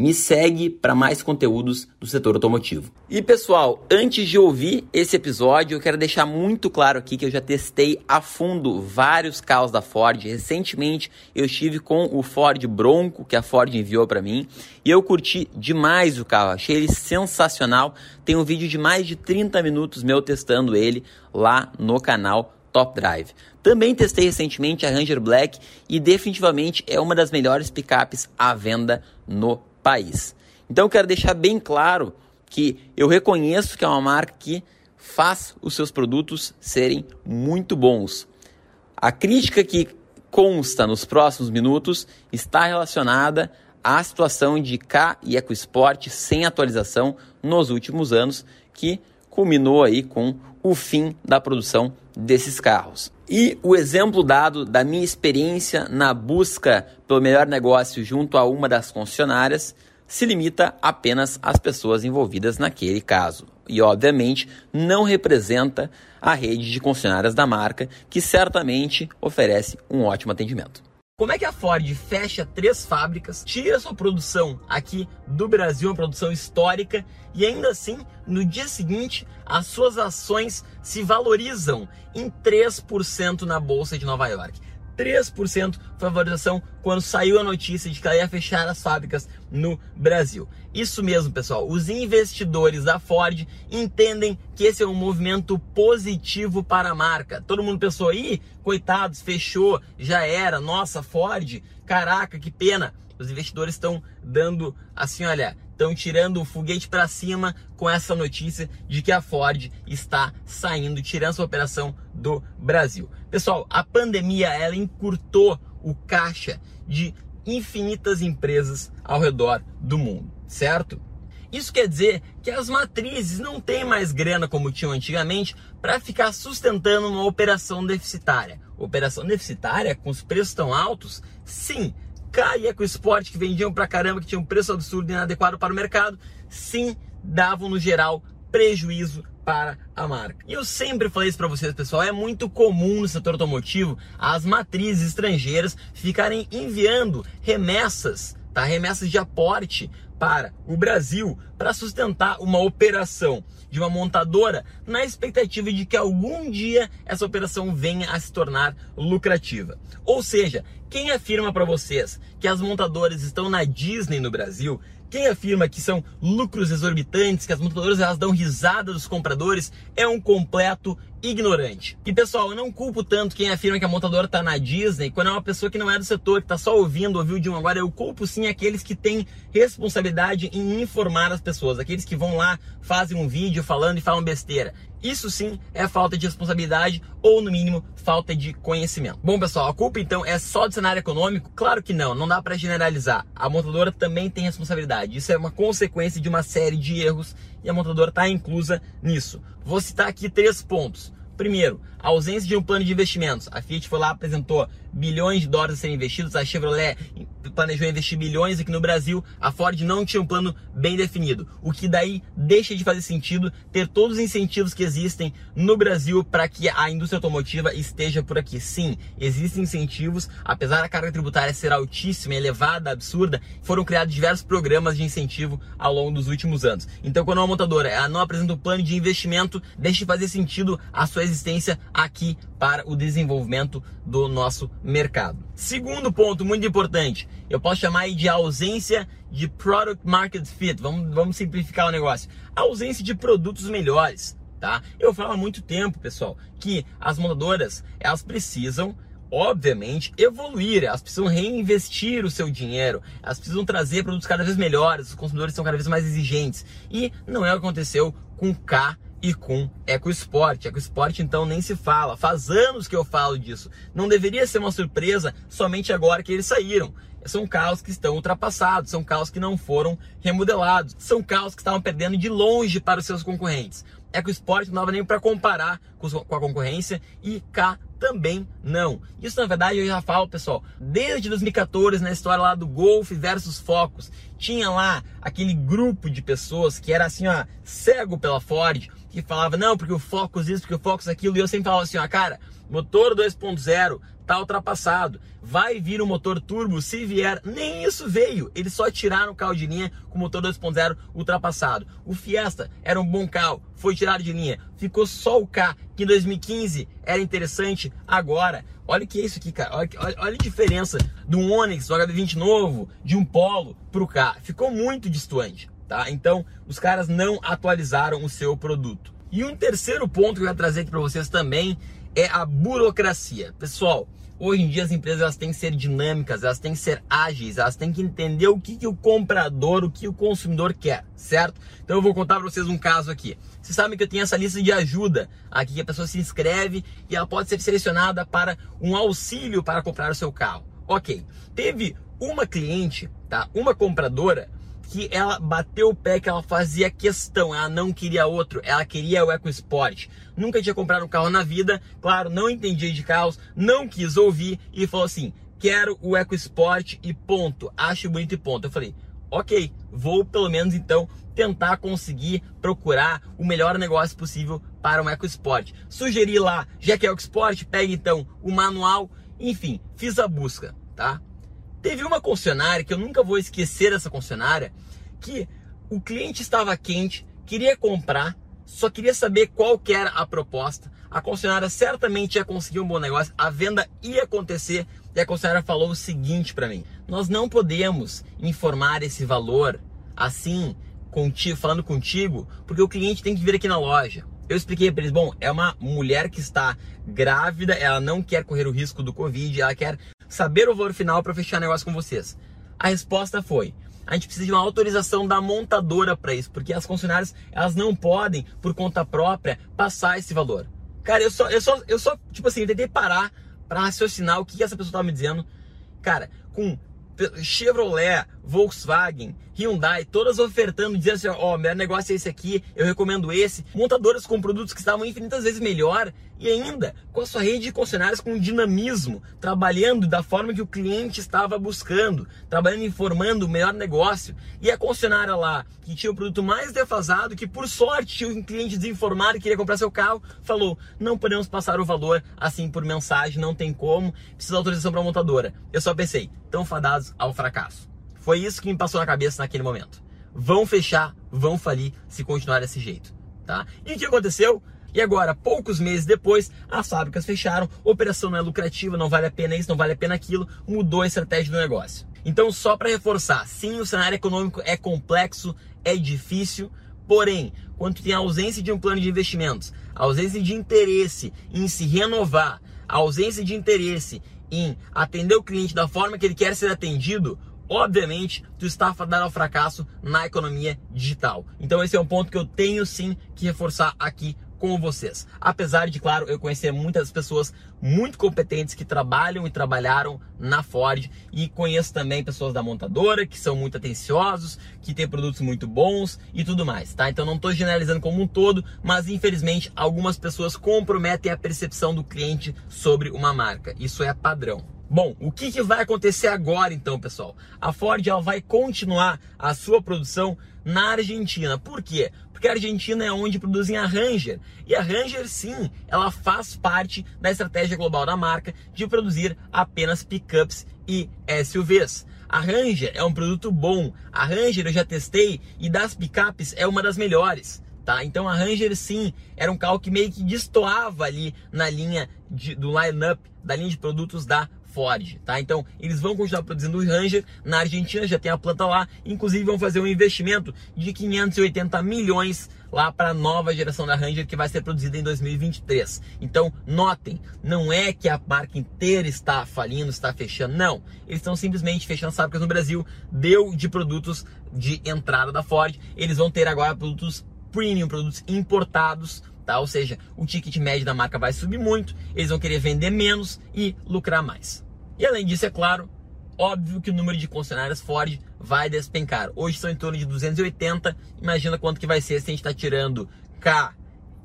Me segue para mais conteúdos do setor automotivo. E pessoal, antes de ouvir esse episódio, eu quero deixar muito claro aqui que eu já testei a fundo vários carros da Ford. Recentemente eu estive com o Ford Bronco que a Ford enviou para mim e eu curti demais o carro, achei ele sensacional. Tem um vídeo de mais de 30 minutos meu testando ele lá no canal Top Drive. Também testei recentemente a Ranger Black e definitivamente é uma das melhores picapes à venda no país. Então eu quero deixar bem claro que eu reconheço que é uma marca que faz os seus produtos serem muito bons. A crítica que consta nos próximos minutos está relacionada à situação de K e EcoSport sem atualização nos últimos anos, que culminou aí com o fim da produção desses carros. E o exemplo dado da minha experiência na busca pelo melhor negócio junto a uma das concessionárias se limita apenas às pessoas envolvidas naquele caso. E, obviamente, não representa a rede de concessionárias da marca, que certamente oferece um ótimo atendimento. Como é que a Ford fecha três fábricas, tira sua produção aqui do Brasil, uma produção histórica, e ainda assim, no dia seguinte, as suas ações se valorizam em 3% na Bolsa de Nova York? 3% favorização quando saiu a notícia de que ela ia fechar as fábricas no Brasil. Isso mesmo, pessoal. Os investidores da Ford entendem que esse é um movimento positivo para a marca. Todo mundo pensou, aí, coitados, fechou, já era, nossa, Ford, caraca, que pena. Os investidores estão dando assim, olha, estão tirando o foguete para cima com essa notícia de que a Ford está saindo, tirando sua operação do Brasil. Pessoal, a pandemia ela encurtou o caixa de infinitas empresas ao redor do mundo, certo? Isso quer dizer que as matrizes não têm mais grana como tinham antigamente para ficar sustentando uma operação deficitária. Operação deficitária com os preços tão altos? Sim, caía com o esporte que vendiam pra caramba, que tinha um preço absurdo e inadequado para o mercado, sim, davam no geral prejuízo para a marca. E eu sempre falei isso para vocês, pessoal, é muito comum no setor automotivo as matrizes estrangeiras ficarem enviando remessas, tá? Remessas de aporte para o Brasil para sustentar uma operação de uma montadora na expectativa de que algum dia essa operação venha a se tornar lucrativa. Ou seja, quem afirma para vocês que as montadoras estão na Disney no Brasil quem afirma que são lucros exorbitantes, que as montadoras elas dão risada dos compradores, é um completo ignorante. E pessoal, eu não culpo tanto quem afirma que a montadora está na Disney, quando é uma pessoa que não é do setor, que está só ouvindo, ouviu de um agora. Eu culpo sim aqueles que têm responsabilidade em informar as pessoas, aqueles que vão lá, fazem um vídeo falando e falam besteira. Isso sim é falta de responsabilidade ou, no mínimo, falta de conhecimento. Bom, pessoal, a culpa então é só do cenário econômico? Claro que não, não dá para generalizar. A montadora também tem responsabilidade. Isso é uma consequência de uma série de erros e a montadora está inclusa nisso. Vou citar aqui três pontos. Primeiro, a ausência de um plano de investimentos. A Fiat foi lá, apresentou bilhões de dólares a serem investidos, a Chevrolet planejou investir bilhões aqui no Brasil, a Ford não tinha um plano bem definido. O que daí deixa de fazer sentido ter todos os incentivos que existem no Brasil para que a indústria automotiva esteja por aqui. Sim, existem incentivos, apesar da carga tributária ser altíssima, elevada, absurda, foram criados diversos programas de incentivo ao longo dos últimos anos. Então, quando uma montadora ela não apresenta um plano de investimento, deixa de fazer sentido a sua existência aqui para o desenvolvimento do nosso mercado. Segundo ponto muito importante, eu posso chamar de ausência de product market fit. Vamos, vamos simplificar o negócio. A ausência de produtos melhores, tá? Eu falo há muito tempo, pessoal, que as montadoras, elas precisam obviamente, evoluir, elas precisam reinvestir o seu dinheiro, elas precisam trazer produtos cada vez melhores, os consumidores são cada vez mais exigentes. E não é o que aconteceu com K e com EcoSport. EcoSport então nem se fala. Faz anos que eu falo disso. Não deveria ser uma surpresa somente agora que eles saíram. São carros que estão ultrapassados, são carros que não foram remodelados, são carros que estavam perdendo de longe para os seus concorrentes. EcoSport não dava nem para comparar com a concorrência e cá também não. Isso na verdade eu já falo, pessoal, desde 2014 na história lá do Golf versus Focus, tinha lá aquele grupo de pessoas que era assim, ó, cego pela Ford, que falava, não, porque o Focus isso, porque o Focus aquilo, e eu sempre falava assim, ó, cara, motor 2.0 tá ultrapassado. Vai vir o um motor turbo, se vier, nem isso veio. Eles só tiraram o carro de linha com o motor 2.0 ultrapassado. O Fiesta era um bom carro, foi tirado de linha. Ficou só o K, que em 2015 era interessante. Agora, olha o que é isso aqui, cara. Olha, olha, olha a diferença do Onix, do HB20 novo, de um Polo pro K. Ficou muito distante, tá? Então, os caras não atualizaram o seu produto. E um terceiro ponto que eu quero trazer aqui para vocês também é a burocracia. Pessoal, hoje em dia as empresas elas têm que ser dinâmicas, elas têm que ser ágeis, elas têm que entender o que, que o comprador, o que o consumidor quer, certo? Então eu vou contar para vocês um caso aqui. Vocês sabem que eu tenho essa lista de ajuda aqui que a pessoa se inscreve e ela pode ser selecionada para um auxílio para comprar o seu carro. Ok, teve uma cliente, tá? Uma compradora que ela bateu o pé que ela fazia questão, ela não queria outro, ela queria o EcoSport. Nunca tinha comprado um carro na vida, claro, não entendia de carros, não quis ouvir e falou assim: quero o EcoSport e ponto, acho bonito e ponto. Eu falei, ok, vou pelo menos então tentar conseguir procurar o melhor negócio possível para o EcoSport. Sugeri lá, já que é o EcoSport, pegue então o manual, enfim, fiz a busca, tá? Teve uma concessionária que eu nunca vou esquecer essa concessionária, que o cliente estava quente, queria comprar, só queria saber qual que era a proposta. A concessionária certamente ia conseguir um bom negócio, a venda ia acontecer e a concessionária falou o seguinte para mim: nós não podemos informar esse valor assim contigo, falando contigo, porque o cliente tem que vir aqui na loja. Eu expliquei para eles, bom, é uma mulher que está grávida, ela não quer correr o risco do Covid, ela quer saber o valor final para fechar negócio com vocês? A resposta foi: a gente precisa de uma autorização da montadora para isso, porque as concessionárias elas não podem, por conta própria, passar esse valor. Cara, eu só, eu só, eu só tipo assim, tentei parar para raciocinar o que essa pessoa estava me dizendo. Cara, com Chevrolet, Volkswagen, Hyundai, todas ofertando, dizendo assim, ó, oh, meu negócio é esse aqui, eu recomendo esse. Montadoras com produtos que estavam infinitas vezes melhor e ainda com a sua rede de concessionárias com dinamismo, trabalhando da forma que o cliente estava buscando, trabalhando informando o melhor negócio. E a concessionária lá, que tinha o produto mais defasado, que por sorte tinha um cliente desinformado e queria comprar seu carro, falou: não podemos passar o valor assim por mensagem, não tem como, precisa de autorização para a montadora. Eu só pensei, tão fadados ao fracasso. Foi isso que me passou na cabeça naquele momento. Vão fechar, vão falir se continuar desse jeito, tá? E o que aconteceu? E agora, poucos meses depois, as fábricas fecharam, a operação não é lucrativa, não vale a pena isso, não vale a pena aquilo, mudou a estratégia do negócio. Então, só para reforçar, sim, o cenário econômico é complexo, é difícil, porém, quando tem a ausência de um plano de investimentos, a ausência de interesse em se renovar, a ausência de interesse em atender o cliente da forma que ele quer ser atendido, obviamente, tu está fadado ao fracasso na economia digital. Então esse é um ponto que eu tenho sim que reforçar aqui com vocês. Apesar de, claro, eu conhecer muitas pessoas muito competentes que trabalham e trabalharam na Ford e conheço também pessoas da montadora que são muito atenciosos, que têm produtos muito bons e tudo mais, tá? Então não estou generalizando como um todo, mas infelizmente algumas pessoas comprometem a percepção do cliente sobre uma marca. Isso é padrão. Bom, o que, que, vai acontecer agora então, pessoal? A Ford ela vai continuar a sua produção na Argentina. Por quê? Porque a Argentina é onde produzem a Ranger. E a Ranger, sim, ela faz parte da estratégia global da marca de produzir apenas pickups e SUVs. A Ranger é um produto bom. A Ranger eu já testei e das pickups é uma das melhores. Tá? Então a Ranger sim era um carro que meio que destoava ali na linha de, do line-up, da linha de produtos da Ford, tá? Então, eles vão continuar produzindo o Ranger na Argentina, já tem a planta lá, inclusive vão fazer um investimento de 580 milhões lá para a nova geração da Ranger que vai ser produzida em 2023. Então, notem, não é que a marca inteira está falindo, está fechando, não. Eles estão simplesmente fechando fábricas no Brasil, deu de produtos de entrada da Ford. Eles vão ter agora produtos premium, produtos importados, tá? Ou seja, o ticket médio da marca vai subir muito, eles vão querer vender menos e lucrar mais. E além disso, é claro, óbvio que o número de concessionárias Ford vai despencar. Hoje são em torno de 280, imagina quanto que vai ser se a gente está tirando K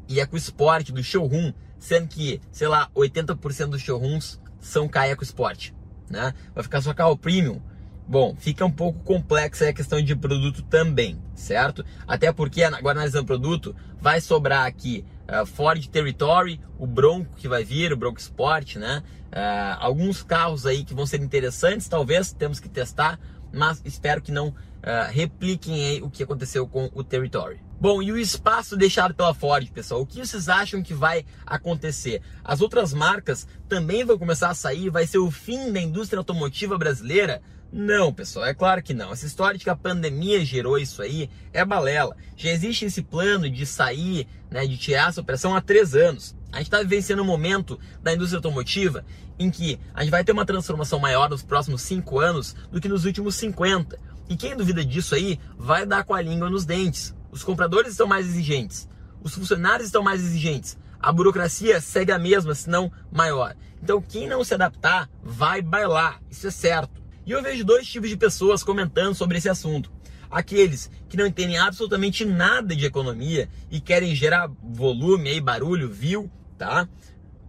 e EcoSport do showroom, sendo que, sei lá, 80% dos showrooms são K e EcoSport, né? Vai ficar só carro premium. Bom, fica um pouco complexa a questão de produto também, certo? Até porque, agora analisando produto, vai sobrar aqui uh, Ford Territory, o Bronco que vai vir, o Bronco Sport, né? Uh, alguns carros aí que vão ser interessantes, talvez, temos que testar, mas espero que não uh, repliquem o que aconteceu com o Territory. Bom, e o espaço deixado pela Ford, pessoal? O que vocês acham que vai acontecer? As outras marcas também vão começar a sair? Vai ser o fim da indústria automotiva brasileira? Não, pessoal, é claro que não. Essa história de que a pandemia gerou isso aí é balela. Já existe esse plano de sair, né, de tirar essa operação há três anos. A gente está vivenciando um momento da indústria automotiva em que a gente vai ter uma transformação maior nos próximos cinco anos do que nos últimos 50. E quem duvida disso aí vai dar com a língua nos dentes. Os compradores estão mais exigentes, os funcionários estão mais exigentes, a burocracia segue a mesma, se não maior. Então, quem não se adaptar vai bailar, isso é certo. E eu vejo dois tipos de pessoas comentando sobre esse assunto. Aqueles que não entendem absolutamente nada de economia e querem gerar volume aí, barulho, viu, tá?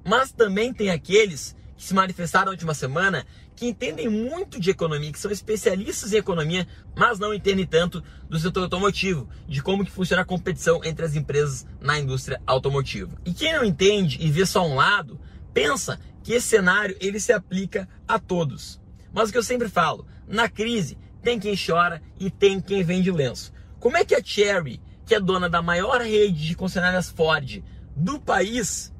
Mas também tem aqueles que se manifestaram na última semana que entendem muito de economia, que são especialistas em economia, mas não entendem tanto do setor automotivo, de como que funciona a competição entre as empresas na indústria automotiva. E quem não entende e vê só um lado, pensa que esse cenário ele se aplica a todos. Mas o que eu sempre falo, na crise tem quem chora e tem quem vende lenço. Como é que a Cherry, que é dona da maior rede de concessionárias Ford do país,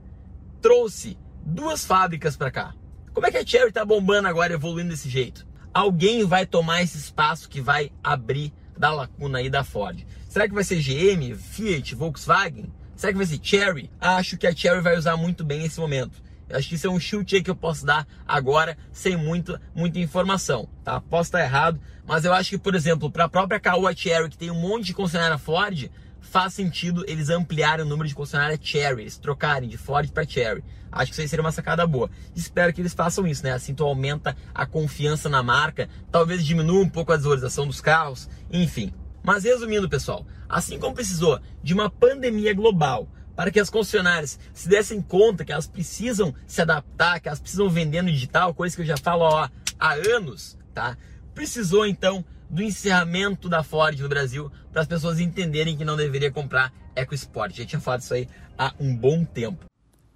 trouxe duas fábricas para cá? Como é que a Cherry está bombando agora, evoluindo desse jeito? Alguém vai tomar esse espaço que vai abrir da lacuna aí da Ford. Será que vai ser GM, Fiat, Volkswagen? Será que vai ser Cherry? Acho que a Cherry vai usar muito bem esse momento. Acho que isso é um chute que eu posso dar agora sem muito, muita informação, tá? Posso estar errado, mas eu acho que, por exemplo, para a própria Caoa Cherry, que tem um monte de concessionária Ford, faz sentido eles ampliarem o número de concessionária Cherry, eles trocarem de Ford para Cherry. Acho que isso aí seria uma sacada boa. Espero que eles façam isso, né? Assim tu aumenta a confiança na marca, talvez diminua um pouco a desvalorização dos carros, enfim. Mas resumindo, pessoal, assim como precisou de uma pandemia global para que as concessionárias se dessem conta que elas precisam se adaptar, que elas precisam vender no digital, coisa que eu já falo ó, há anos, tá? Precisou então do encerramento da Ford no Brasil para as pessoas entenderem que não deveria comprar EcoSport. Já tinha falado isso aí há um bom tempo.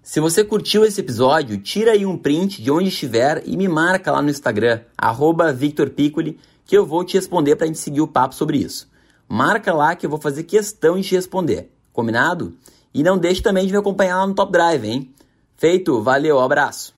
Se você curtiu esse episódio, tira aí um print de onde estiver e me marca lá no Instagram, @victorpiccoli, que eu vou te responder para a gente seguir o papo sobre isso. Marca lá que eu vou fazer questão de te responder. Combinado? E não deixe também de me acompanhar lá no Top Drive, hein? Feito, valeu, abraço!